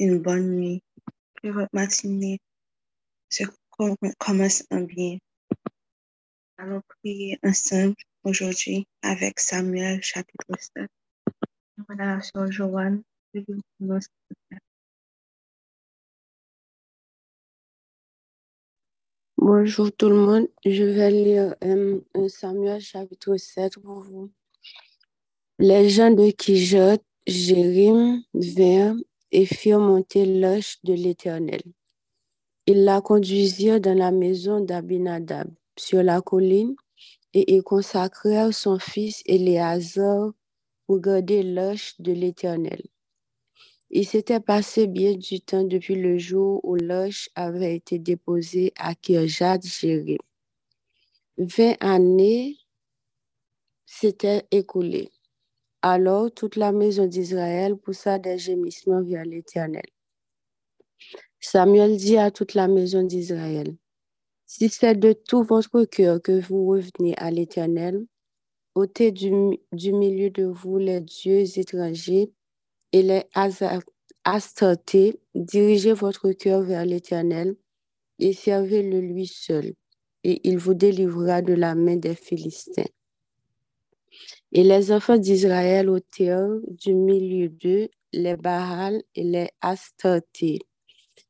une bonne nuit. Que votre matinée se commence en bien. Allons prier ensemble aujourd'hui avec Samuel chapitre 7. Voilà la sœur Joanne. Je vous commence. Bonjour tout le monde, je vais lire euh, Samuel chapitre 7 pour vous. Les gens de Kijot, Jérim, vinrent et firent monter l'oche de l'Éternel. Ils la conduisirent dans la maison d'Abinadab sur la colline et ils consacrèrent son fils Éléazar pour garder l'oche de l'Éternel. Il s'était passé bien du temps depuis le jour où l'oche avait été déposée à Kirjat Jérim. Vingt années s'étaient écoulées. Alors toute la maison d'Israël poussa des gémissements vers l'Éternel. Samuel dit à toute la maison d'Israël, Si c'est de tout votre cœur que vous revenez à l'Éternel, ôtez du, milieu de vous les dieux étrangers et les Astartés, dirigez votre cœur vers l'Éternel et servez-le lui seul, et il vous délivrera de la main des Philistins. Et les enfants d'Israël ôtèrent du milieu d'eux les Baal et les Astartés,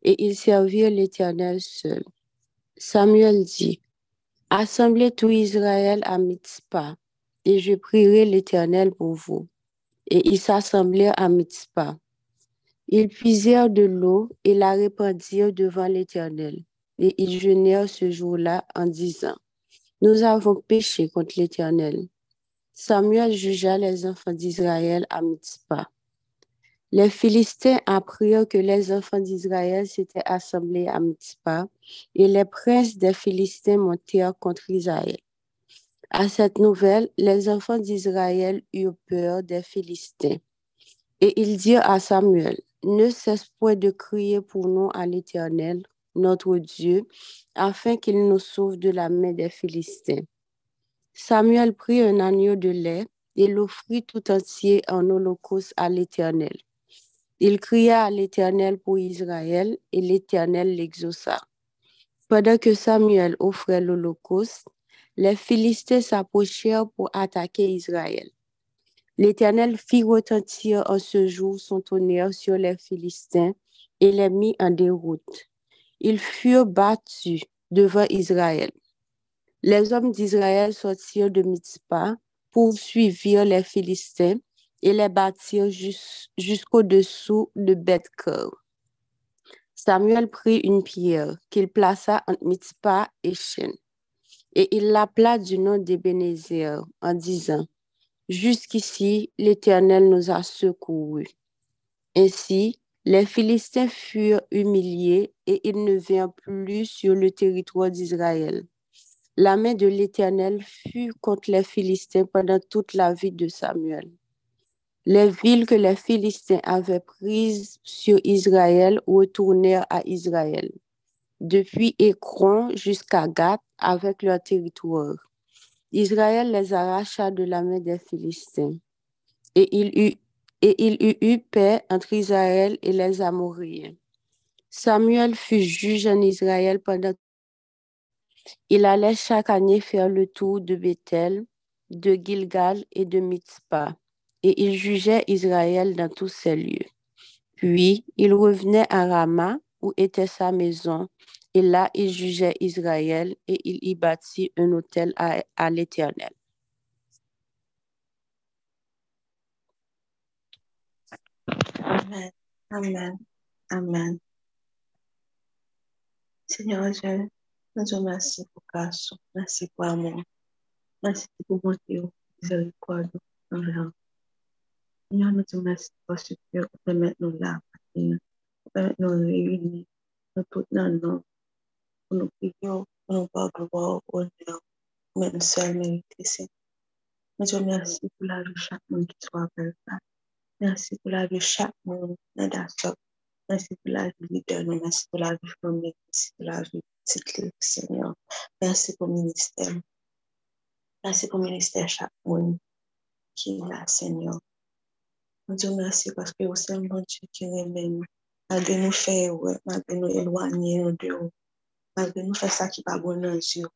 et ils servirent l'Éternel seul. Samuel dit, Assemblez tout Israël à Mitzpah, et je prierai l'Éternel pour vous. Et ils s'assemblèrent à Mitzpah. Ils puisèrent de l'eau et la répandirent devant l'Éternel. Et ils jeûnèrent ce jour-là en disant, Nous avons péché contre l'Éternel. Samuel jugea les enfants d'Israël à Mitzpah. Les Philistins apprirent que les enfants d'Israël s'étaient assemblés à Mitzpah, et les princes des Philistins montèrent contre Israël. À cette nouvelle, les enfants d'Israël eurent peur des Philistins. Et ils dirent à Samuel, ne cesse point de crier pour nous à l'Éternel, notre Dieu, afin qu'il nous sauve de la main des Philistins. Samuel prit un agneau de lait et l'offrit tout entier en holocauste à l'Éternel. Il cria à l'Éternel pour Israël et l'Éternel l'exauça. Pendant que Samuel offrait l'holocauste, les Philistins s'approchèrent pour attaquer Israël. L'Éternel fit retentir en ce jour son tonnerre sur les Philistins et les mit en déroute. Ils furent battus devant Israël. Les hommes d'Israël sortirent de Mitzpah, poursuivirent les Philistins et les battirent jusqu'au-dessous de beth Samuel prit une pierre qu'il plaça entre Mitzpah et Shen, et il l'appela du nom d'Ebenezer en disant Jusqu'ici, l'Éternel nous a secourus. Ainsi, les Philistins furent humiliés et ils ne vinrent plus sur le territoire d'Israël. La main de l'Éternel fut contre les Philistins pendant toute la vie de Samuel. Les villes que les Philistins avaient prises sur Israël retournèrent à Israël, depuis Écron jusqu'à Gath avec leur territoire. Israël les arracha de la main des Philistins. Et il eut, eut eu paix entre Israël et les Amoréens. Samuel fut juge en Israël pendant. Il allait chaque année faire le tour de Bethel, de Gilgal et de Mitzpah, et il jugeait Israël dans tous ces lieux. Puis il revenait à Rama, où était sa maison, et là, il jugeait Israël et il y bâtit un hôtel à, l'Éternel. Amen. Amen. Amen. Seigneur nous te remercions pour grâce, merci pour amour, merci pour bonté, miséricorde envers Seigneur, nous te remercions parce que tu permets nous là, permets nous réunir, nous tous dans nos pour nous prions, pour nous par gloire, honneur, même seul mérité, Seigneur. Nous te remercions pour la vie de chaque monde qui soit avec Merci pour la vie de chaque monde dans la Merci pour la vie nous, merci pour la vie de famille, merci pour la vie petite Seigneur. Merci pour le ministère. Merci pour le ministère chaque monde qui est là, Seigneur. Nous te remercions parce que êtes un bon Dieu qui nous malgré nous faire, malgré nous éloigner de vous, malgré nous faire ça qui pas bon dans yeux,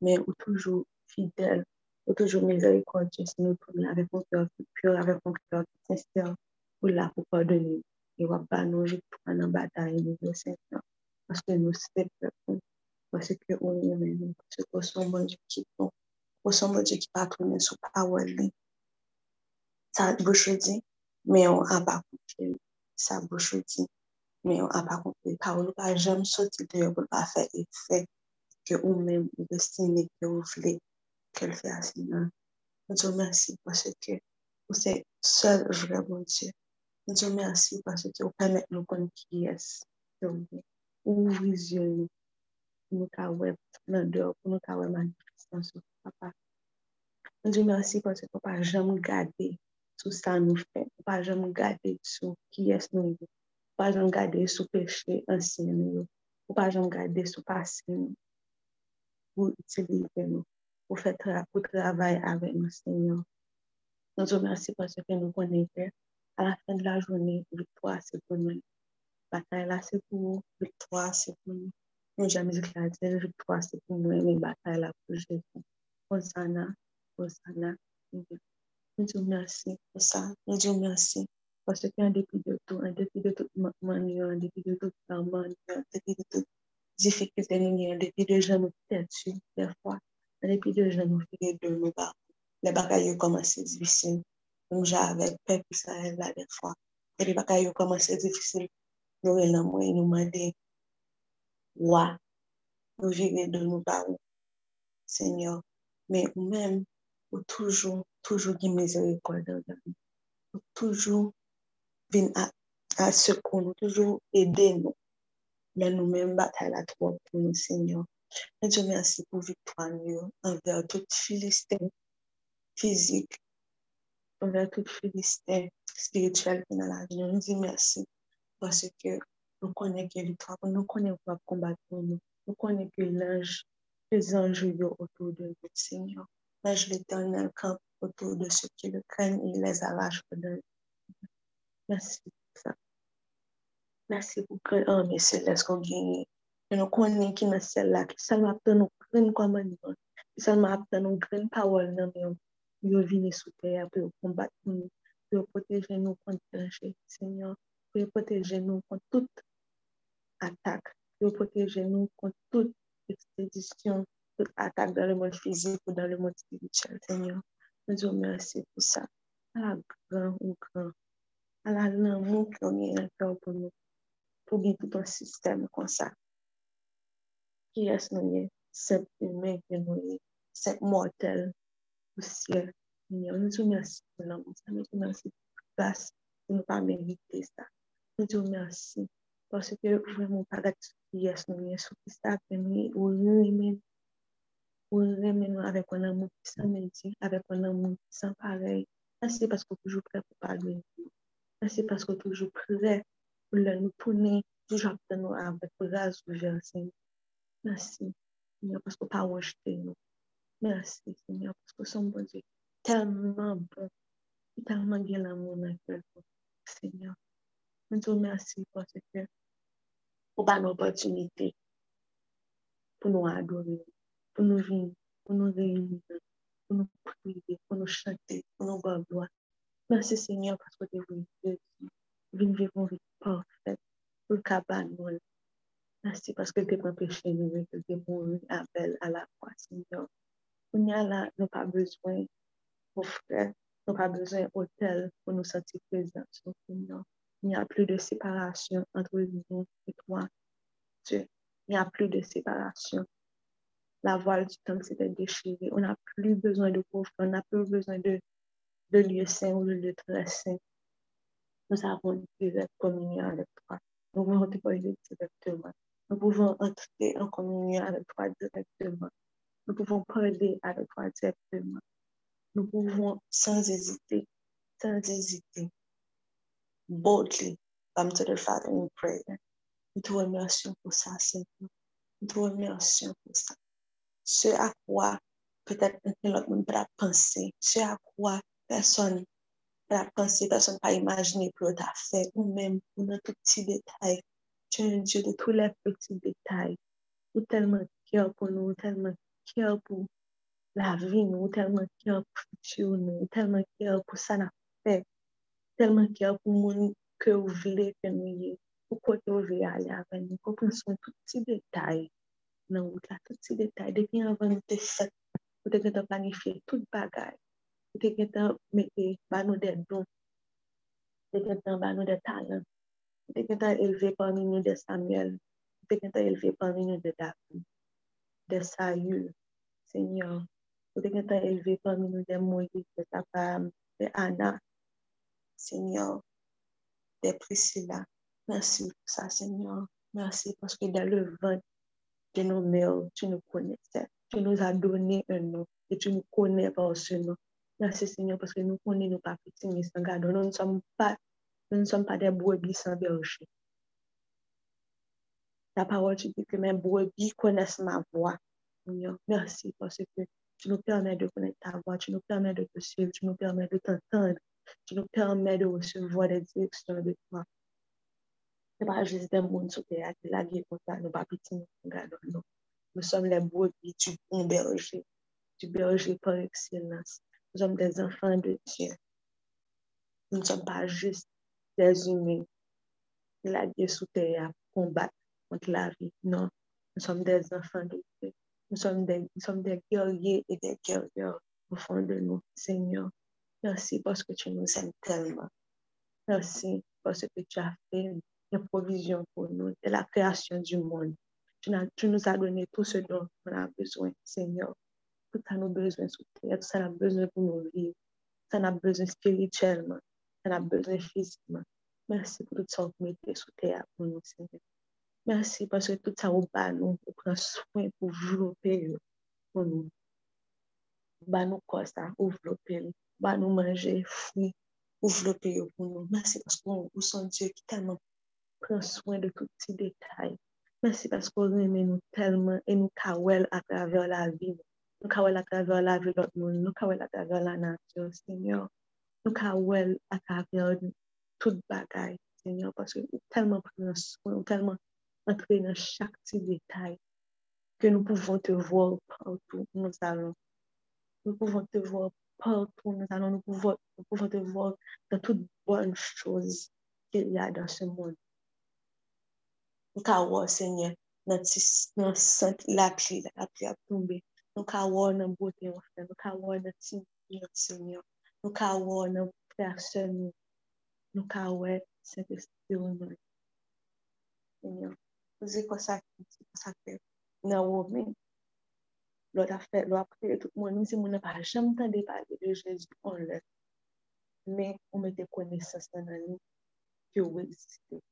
mais ou toujours fidèle, ou toujours miséricordieux, si nous tournons avec mon cœur pur, avec mon cœur sincère, ou là pour pardonner, e wap ba nou jitwa nan batay nou yo set nan. Paske nou set pepon. Paske ke ou yon men nou. Paske pou son bon di ki pou. Pou son bon di ki pa kounen sou pa wad li. Sa bouchou di, men yon apakonte. Sa bouchou di, men yon apakonte. Pa ou lupa jem soti de yo pou pa fe efek ke ou men ou destine ke ou vle ke l non. fe asinan. Mwen sou mersi paske ke ou se sol vre bon di. Nous te remercie parce que vous permettez nous connaître qui est. Ouvre les yeux nous web dans dehors, nous faire manifestation papa. Nous te remercie parce que pas jamais garder sur ça nous fait. Pas jamais garder sur qui est nous. Pas jamais garder sur péché ancien nous. Pas jamais garder sur passé nous. Pour utiliser nous. Pour faire pour travailler avec nous, Seigneur. Nous te remercie parce que nous connaissons à la fin de la journée, victoire, c'est pour nous. Bataille là, c'est pour nous. Victoire, c'est pour nous. Nous jamais éclaté, victoire, c'est pour nous. Mais bataille là, pour Jésus. Hosanna, Hosanna. Nous te remercie pour ça. Nous te remercie parce qu'en dépit de tout, en dépit de toute manière, en dépit de toute manière, en dépit de toute difficulté, en dépit de gens nous têtus, des fois, en dépit de gens nous fait de nous bas. Les bagailles commencé difficiles. mja avèk pep Israel la defwa. Epi baka yo komanse difisil, nou el nan mwen nou mande, wwa, nou vire de nou ba ou, senyor, men ou men, ou toujou, toujou di mizerikol de ou, ou toujou vin a, a sekou nou, toujou ede nou, men nou men batay la tro pou nou senyor. Men diyo mersi pou vitwa nou, anver tout filistin, fizik, physique, envers toute Philistin spirituel dans la vie. Nous disons merci parce que nous connaissons que victoire, nous connaissons pas combattre pour nous. Nous connaissons que l'ange, les anges autour de nous, Seigneur. L'ange l'éternel camp autour de ceux qui le craignent et les arrache Merci pour ça. Merci pour que l'armée céleste qu'on gagne. Et nous connaissons qui est celle-là, qui seulement apprend nous grand commandement, qui seulement apprend nous grande parole dans pou yo vini sou ter, pou yo kombat pou nou, pou yo poteje nou kont tranche, Senyor, pou yo poteje nou kont tout atak, pou yo poteje nou kont tout ekspedisyon, tout atak dan le moun fizik ou dan le moun spiritual, Senyor. Nou diyo mersi pou sa. A la gran ou gran, a la lan moun ki yon yon akor pou nou, pou bi tout an sistem kon sa. Ki yes nou yon, sep yon men ki nou yon, sep mortel, au ciel. Nous remercions pour l'amour, nous te remercions pour la grâce, pour ne pas mériter ça. Nous te remercions parce que vraiment pas est-ce nous ce qui s'est nous, ou nous ou nous avec un amour qui s'en médit, avec un amour qui pareil. Merci parce que toujours prêt pour parler. Merci parce que toujours prêt pour nous tourner, toujours nous avec grâce Seigneur. Merci, parce que pas rejeter nous. Mersi, Seigneur, pou son bon Diyo. Telman bon. Telman gen la moun an fèl pou. Seigneur, mwen tou mersi pou se fè. Ou ban opotunite pou nou adore, pou nou vin, pou nou reyouni, pou nou prive, pou nou chante, pou nou gavloa. Mersi, Seigneur, pou se devou Diyo. Vin vivon vit parfèt pou kaban moun. Mersi, paske te mwen peche nou, te mwen avèl a la kwa, Seigneur. On y pas besoin, mon frère, nous pas besoin d'hôtel pour nous sentir présents. Il n'y a plus de séparation entre nous et toi, Dieu. Il n'y a plus de séparation la voile du temps s'était déchirée. On n'a plus besoin de pauvres, on n'a plus besoin de, de lieux saints ou de lieux très saints. Nous avons une directe communion avec toi. Nous pouvons te directement. Nous pouvons entrer en communion avec toi directement. Nous pouvons parler avec toi directement. Nous pouvons, sans hésiter, sans hésiter, boldly, come to the Father in prayer. Nous te remercions pour ça, Seigneur. Nous te remercions pour ça. Ce à quoi peut-être l'autre monde pourra penser, ce à quoi personne la pensée, personne pas imaginer pour ta fait, ou même pour notre petit détail. Tu es un Dieu de tous les petits détails. Ou tellement cœur pour nous, tellement kèr pou la vi nou, telman kèr pou futur nou, telman kèr pou sa na fè, telman kèr pou moun ke ou vle ke nou ye, pou kote ou vle ale avè nou, komprensyon touti detay nan wout la, touti detay, depi avè nou te set, ou te gen te planifiye tout bagay, ou te gen te mette banou de don, te gen te banou de talan, te gen te elve parmi nou de Samuel, te gen te elve parmi nou de David, de Sayul, Seigneur. Vous te élevé parmi nous des Moïse, des Abraham, des Anna, Seigneur, des Priscilla. Merci pour ça, Seigneur. Merci parce que dans le vent de nos mères, tu nous connaissais. Tu nous as donné un nom et tu nous connais par ce nom. Merci, Seigneur, parce que nous connaissons sans garde. Nous ne sommes pas, nous ne sommes pas des brebis sans berger. Ta parole, tu dis que mes brebis connaissent ma voix. Merci parce que tu nous permets de connaître ta voix, tu nous permets de te suivre, tu nous permets de t'entendre, tu nous permets de recevoir des directions de toi. Ce n'est pas juste des mondes sur terre la vie ça, nous sommes les brebis du bon berger, du berger par excellence. Nous sommes des enfants de Dieu. Nous ne sommes pas juste des humains qui la vie sous terre combattre contre la vie. Non, nous sommes des enfants de Dieu. Nous sommes des, nous sommes des guerriers et des guerrières au fond de nous, Seigneur. Merci parce que tu nous aimes tellement. Merci parce que tu as fait une provision pour nous de la création du monde. Tu, nous as donné tout ce dont on a besoin, Seigneur. Tout ça nous besoin sous terre, tout ça a besoin pour nous vivre. Ça a besoin spirituellement, ça a besoin physiquement. Merci pour tout ça que vous mettez sous terre pour nous, Seigneur. Merci parce que tout ça au bas nous, on prend soin pour développer pour nous. Bah nous quoi ça, développer, bah nous manger fruits, développer pour nous. Merci parce qu'on vous sommes Dieu qui tellement prend soin de tout petits détails. Merci parce qu'on aime nous tellement et nous kawel à travers la vie. Nous kawel à travers la vie de notre monde, nous kawel à travers la nature, Seigneur. Nous kawel à travers toute bagaille, Seigneur, parce que nous tellement prend soin, tellement entrer dans chaque petit détail, que nous pouvons te voir partout où nous allons. Nous pouvons te voir partout où nous allons, nous pouvons, nous pouvons te voir dans toutes bonnes choses qu'il y a dans ce monde. Nous pouvons Seigneur, dans la pluie, la pluie a tombé. Nous pouvons voir dans beauté, mon frère. nous pouvons voir dans Seigneur. Nous pouvons voir dans personne, nous pouvons voir Saint-Esprit, au nom. Seigneur. Zi kwa sa ki, zi kwa sa ke, nan wou men, lò da fè, apre, tout moun, mwen se moun nan pa jam tan de pale de an lè. Men, ou mè te kone sa san nan nou, ki ou.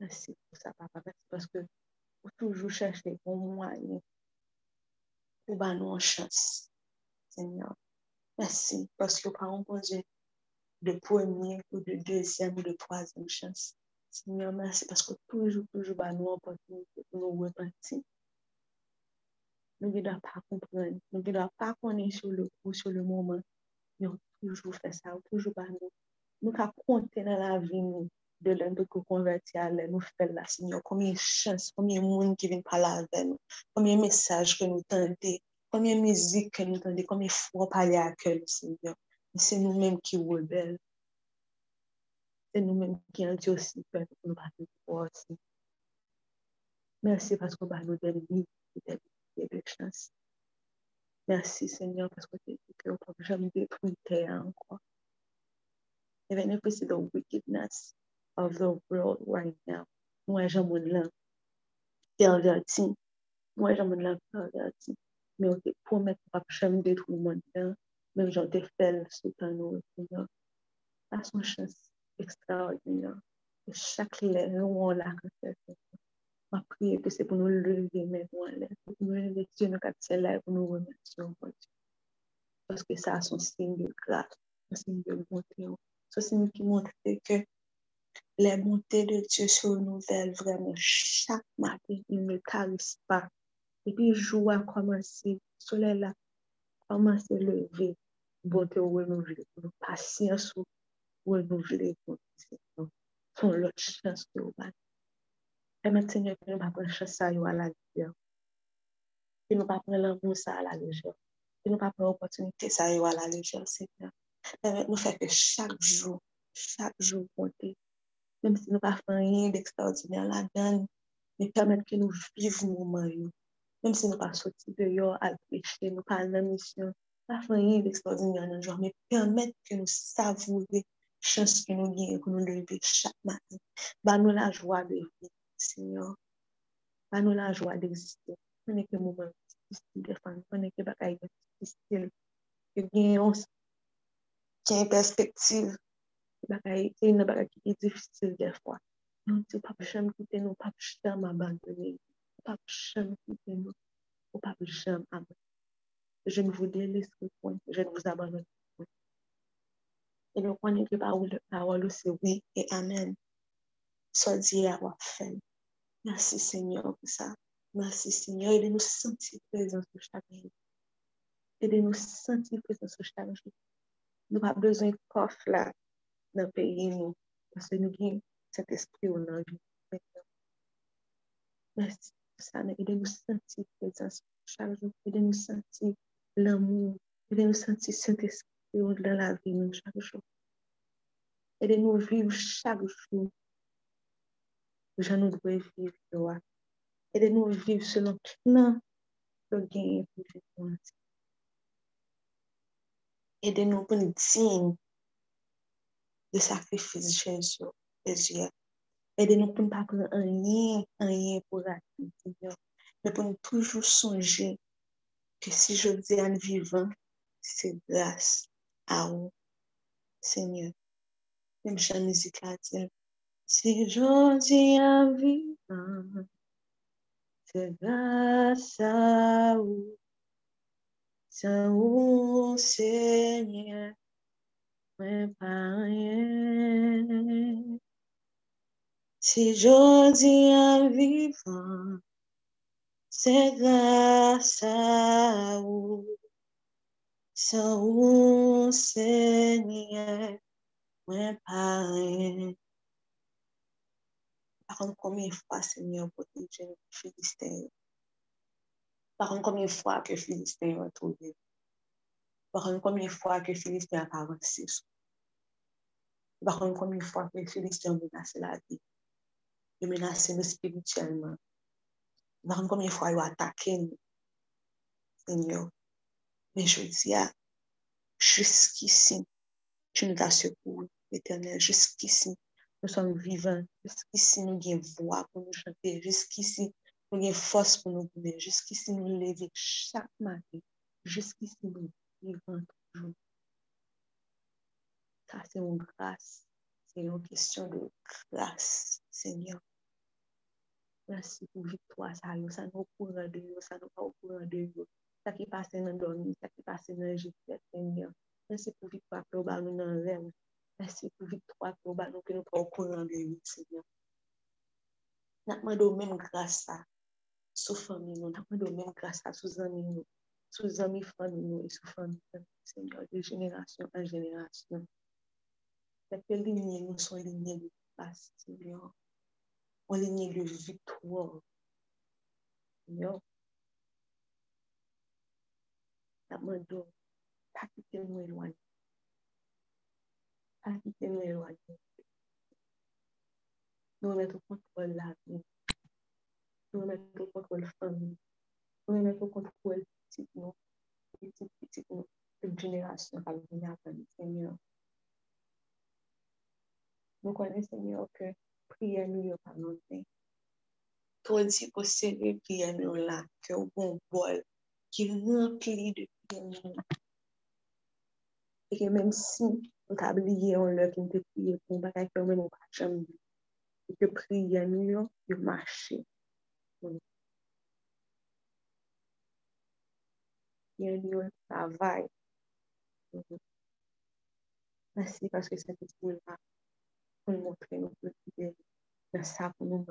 Mersi pou sa papa, paske ou toujou chèche pou mwen, pou ban nou an chans, Seigneur. Mersi, paske ou pa an ponje de pwemye, ou de dezyen, ou de troazem chans. Seigneur, mersi paske toujou toujou ba nou opotinite pou nou repenti. Nou ki da pa kompren, nou ki da pa konen sou le kou, sou le mouman, nou toujou fè sa, toujou ba nou. Nou ka konten nan la vi nou, de lèn de kou konverti alè, nou fè la, Seigneur, komye chans, komye moun ki vin pala avè nou, komye mesaj ke nou tante, komye mizik ke nou tante, komye fwo pale akèl, Seigneur. Se nou menm ki wè bel, C'est nous-mêmes qui en Dieu aussi pour nous pour aussi. Merci parce que nous et de chance. Merci Seigneur parce que tu nous ne jamais détruire terre encore. Even if see the wickedness of the world right now, nous jamais là perverti. Nous jamais là perverti. Mais on te promet qu'on ne jamais détruire le monde. Même j'en te sous ta Seigneur. À son chance ekstraordinyan. Chak lè, nou an la kon fè fè. Ma priye ke se pou nou leve men nou an lè. Pou nou leve diyo nou kat se lè pou nou remersyon kon diyo. Paske sa son sin de graf, son sin de bonte yo. Son sin ki montre ke lè bonte de diyo sou nouvel vremen. Chak maten, il ne karis pa. E pi jou a komanse, sole la komanse leve. Bonte ou renouve, pasyans ou renouve bonte. Nous. Son l'autre chance que vous avez. Permettez, Seigneur, que nous ne prenions pas chance à la légère. Que nous ne prenions pas ça à la légère. Que nous ne prenions pas l'opportunité ça à la légère, Seigneur. Permettez-nous faire que chaque jour, chaque jour compter. Même si nous ne pas rien d'extraordinaire là-dedans, mais permettre que nous vivions le moment. Même si nous ne pas sortis dehors à pécher, nous pas la mission, pas rien d'extraordinaire dans le jour, mais permettre que nous savourer chans ki nou gen, ki nou leve chak maten. Ba nou la jwa de vi, Senyor. Ba nou la jwa de exister. Mwen eke mouman, mwen eke baka yon distil. Ke gen yon, gen perspektiv. Baka yon baka ki yon distil defwa. Mwen te pap chan kite nou, pap chan abandone. Pap chan kite nou, pap chan abandone. Je ne vous délaisse point, je ne vous abandonne Et le point que la parole, c'est oui et amen. Soit dit à avoir fait. Merci Seigneur pour ça. Merci Seigneur. Aidez-nous sentir présence de chaque jour. Aidez-nous sentir présence de chaque jour. Nous n'avons pas besoin de coffre là dans le pays nous. Parce que nous avons cet esprit au nom de Merci pour ça. Aidez-nous sentir présence chaque jour. Aidez-nous sentir l'amour. Aidez-nous sentir cet yon dan la vi nou chak chou. Ede nou viv chak chou. Jan nou dwe viv yo a. Ede nou viv selon nan yo genye pou viv. Ede nou pou ni din de sakrifis jesyo. Ede nou pou ni pa pou anye, anye pou la viv. Ne pou ni toujou sonje ke si je diyan vivan, se grase. Grâce à vous, Seigneur. Même Jean-Musique l'a dit, si j'ose à vivre, c'est grâce à vous, sans Seigneur, mais pas rien. Si Seigneur, rien. Par contre, combien fois, Seigneur, protéger les Philistins? Par contre, fois que les Philistins ont trouvé? Par contre, combien fois que les Philistins ont avancé? Par contre, combien de fois que les Philistins ont menacé la vie? Ils ont menacé nous spirituellement. Par contre, fois ils ont attaqué nous? Seigneur. Mais je dis, jusqu'ici, tu nous as secouru, éternel, jusqu'ici, nous sommes vivants. Jusqu'ici, nous avons voix pour nous chanter. Jusqu'ici, nous avons force pour nous bouger. Jusqu'ici, nous lever chaque matin. Jusqu'ici, nous vivons toujours. Ça, c'est une grâce. C'est une question de grâce, Seigneur. Merci pour victoire, ça, nous courant de ça nous pas au courant de nous. Ça qui passe dans le dormi, ça qui passe dans le Seigneur. Merci pour victoire, pour nous dans le rêve. Merci pour victoire pour nous que nous pas au courant de. Nous demandons même grâce à sous famille nous, nous demandons même grâce à sous amis nous, sous amis famille nous et sous famille Seigneur, de génération en génération. Cette lignée nous sont lignées de grâce, Seigneur. On lignée de Napman do, pa kite mwen lwany. Pa kite mwen lwany. Nou met ou kontrol la vi. Nou met ou kontrol fami. Nou met ou kontrol pitik nou. Pitik, pitik nou. Pek jenerasyon kal vini apan di semyon. Nou konen semyon ke priye nou yo pa noten. Ton si pou seri priye nou la ke ou bon bol qui remplit de prières Et que même si on t'a oublié en l'heure qui te prié pour un bagage que même pas jamais et que prier nous de marcher et nous travail. Merci parce que cette esprit là pour nous montrer nos petits dans ça pour nous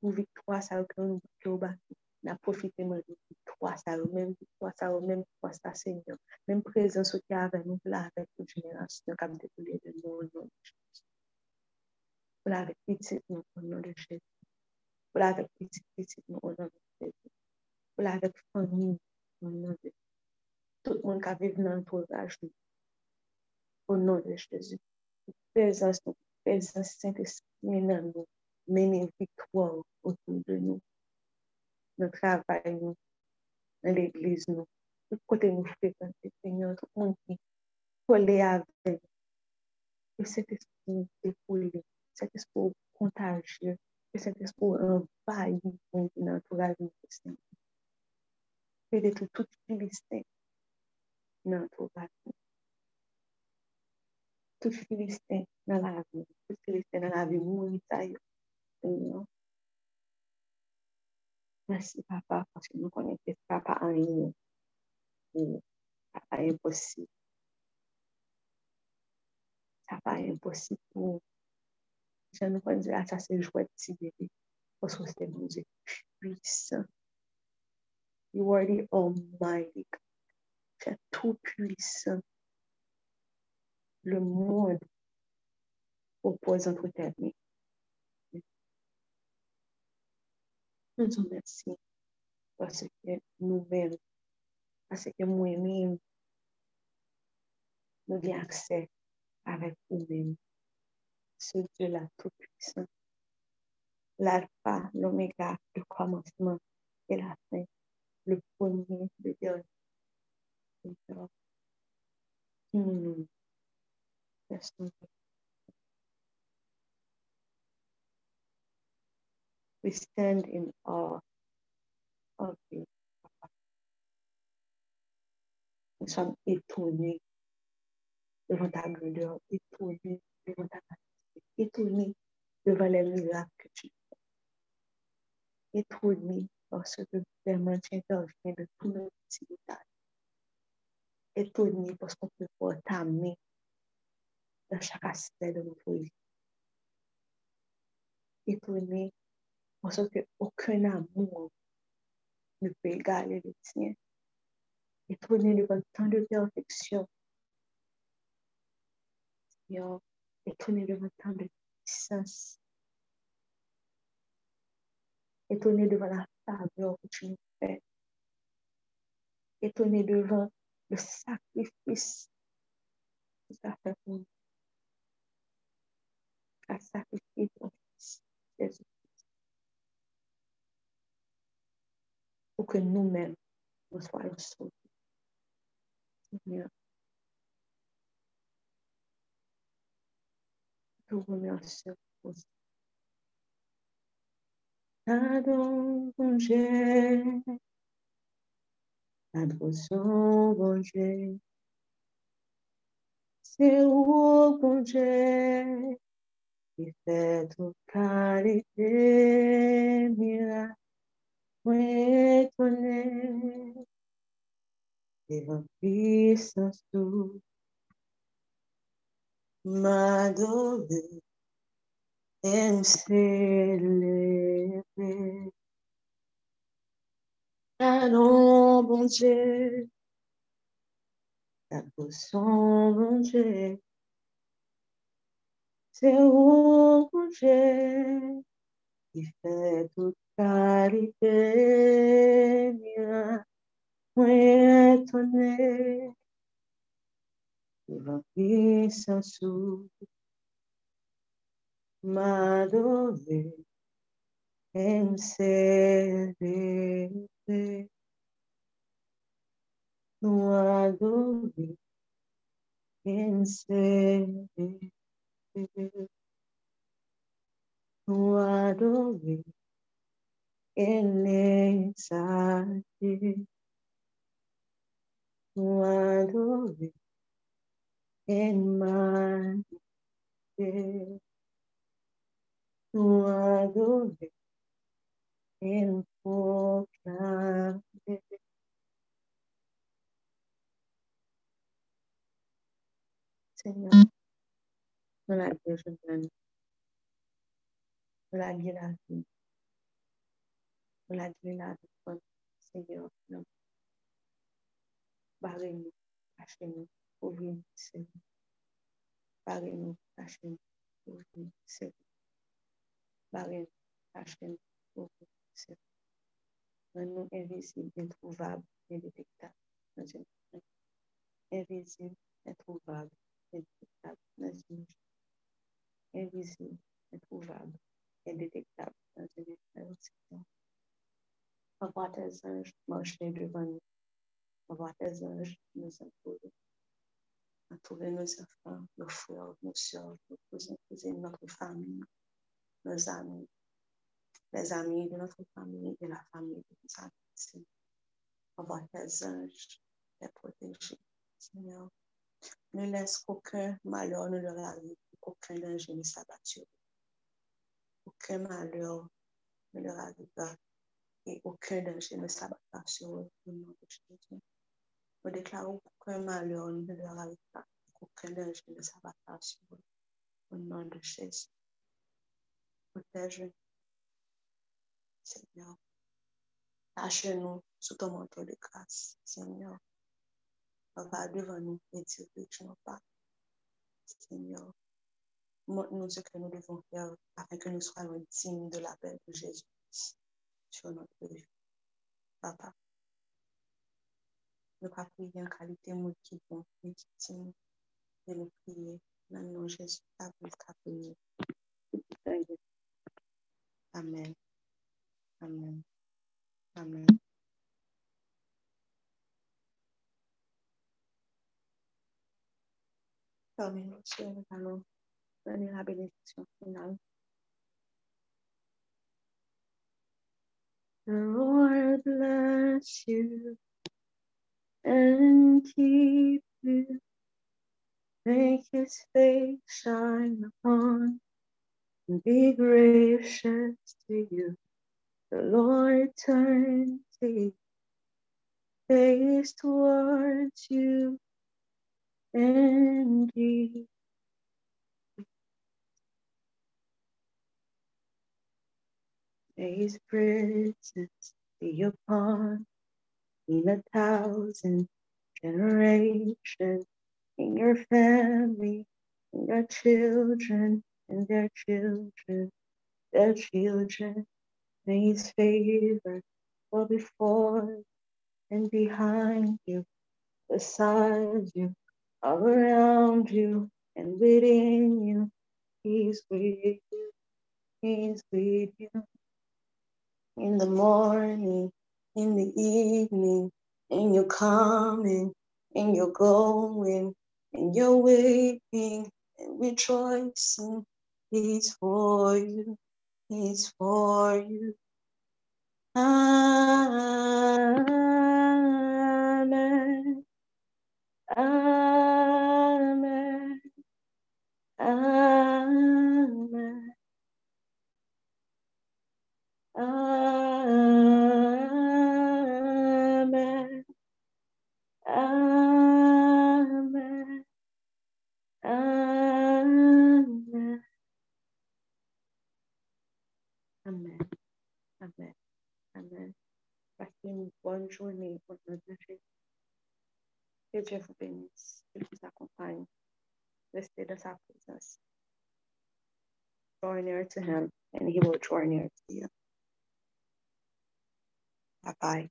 pour victoire ça que nous que n'a de victoire, ça même victoire, ça même victoire, ça Seigneur. Même présence qui est avec nous, là, avec toute génération, comme découlé de nous, au nom de Jésus. Là, avec petit, nous, au nom de Jésus. Là, avec petit, petit, nous, au nom de Jésus. Là, avec famille, au nom de Jésus. Tout le monde qui a vécu dans l'entourage, au nom de Jésus. Présence, nous, présence Saint-Esprit, nous, mener victoire autour de nous. Dans le travail, nous, dans l'église, nous. Tout côté nous fréquenter, Seigneur, tout le monde qui collé avec. Que cet esprit découle, cet esprit contagieux, que cet esprit envahit dans tout la vie, Seigneur. Que de tout, tout Philistin dans tout la vie. Tout Philistin dans la vie. Tout Philistin dans la vie, mourir, Merci, papa, parce que nous connaissons papa en. Papa impossible. Papa impossible Je peux dire, ça c'est jouet de bébé. Parce que c'est mon Dieu puissant. You are the Almighty God. Tu es tout puissant. Le monde entre tes. Nous te remercions parce que nous-mêmes, parce que moi-même, nous avons accès avec vous-même, ce Dieu-là tout-puissant, l'alpha, l'oméga, le commencement et la fin, le premier, le dernier. Nous nous We stand in awe of you. Nous sommes étonnés devant ta grandeur, étonnés devant ta majesté, étonnés devant les miracles que tu fais. Étonnés parce que vraiment tu interviens de tous nos petits détails. Parce qu'on peut voir ta main dans chaque aspect de notre vie. Étonnés parce qu'aucun amour ne peut égaler le tien. Étonné devant tant de perfection. Seigneur, étonné devant tant de puissance. Étonné devant la faveur que tu nous fais. Étonné devant le sacrifice que tu as fait pour nous. Jésus. Pour que nous-mêmes, nous soyons sauvés. Seigneur, je vous remercie pour ça. Pardon, bon Dieu, adoration, étonné devant puissance tout et. Allons, bon Dieu, ta son bon Dieu, c'est où, bon Dieu, qui fait toute qualité mia, muy étonné devant puissance m'adorer et me célébrer, nous adorer et me célébrer, nous adorer en exalté, nous adorer en majesté, nous adorer en proclamer. Seigneur, nous la Dieu, je la dwe la dwe kon, Seigneur, nan. Bare nou, kache nou, ouvri nou, Seigneur. Bare nou, kache nou, ouvri nou, Seigneur. Bare nou, kache nou, ouvri nou, Seigneur. Ren nou invisible, introuvable, indetectable, nan jen. Invisible, introuvable, indetectable, nan jen. Invisible, introuvable, indetectable. Nous. Envoie tes anges nous entourer. Entourer nos enfants, nos frères, nos soeurs, nos cousins, cousines, notre famille, nos amis, les amis de notre famille et la famille de nos amis. Envoie tes anges les protéger, Seigneur. Ne laisse qu'aucun malheur ne leur arrive, qu'aucun danger ne s'abatte Aucun malheur ne leur arrivera et aucun danger ne s'abattra sur eux au nom de Jésus. Nous déclarons qu'aucun malheur ne leur arrive pas, qu'aucun danger ne s'abattra sur eux au nom de Jésus. Protège-nous, Seigneur. Cache-nous sous ton manteau de grâce, Seigneur. Va devant nous et dirige nos pas, Seigneur. Montre-nous ce que nous devons faire afin que nous soyons dignes de l'appel de Jésus sur notre vie. Papa, ne pas prier en qualité qui bon, légitime, de nous prier dans le nom de Jésus, à vous Amen. Amen. Amen. Yeux, nous allons donner la bénédiction finale. The Lord bless you and keep you. Make his face shine upon and be gracious to you. The Lord turn his face towards you and give His presence be upon in a thousand generations, in your family, in your children, and their children, their children. May his favor go before and behind you, beside you, all around you, and within you. He's with you. He's with you in the morning, in the evening, in your coming, in your going, in your waking and rejoicing. He's for you, He's for you. Amen. Naszej Jedzie w więc za company. Listed us up with us. Draw near to him, and he will draw near to you. Bye bye.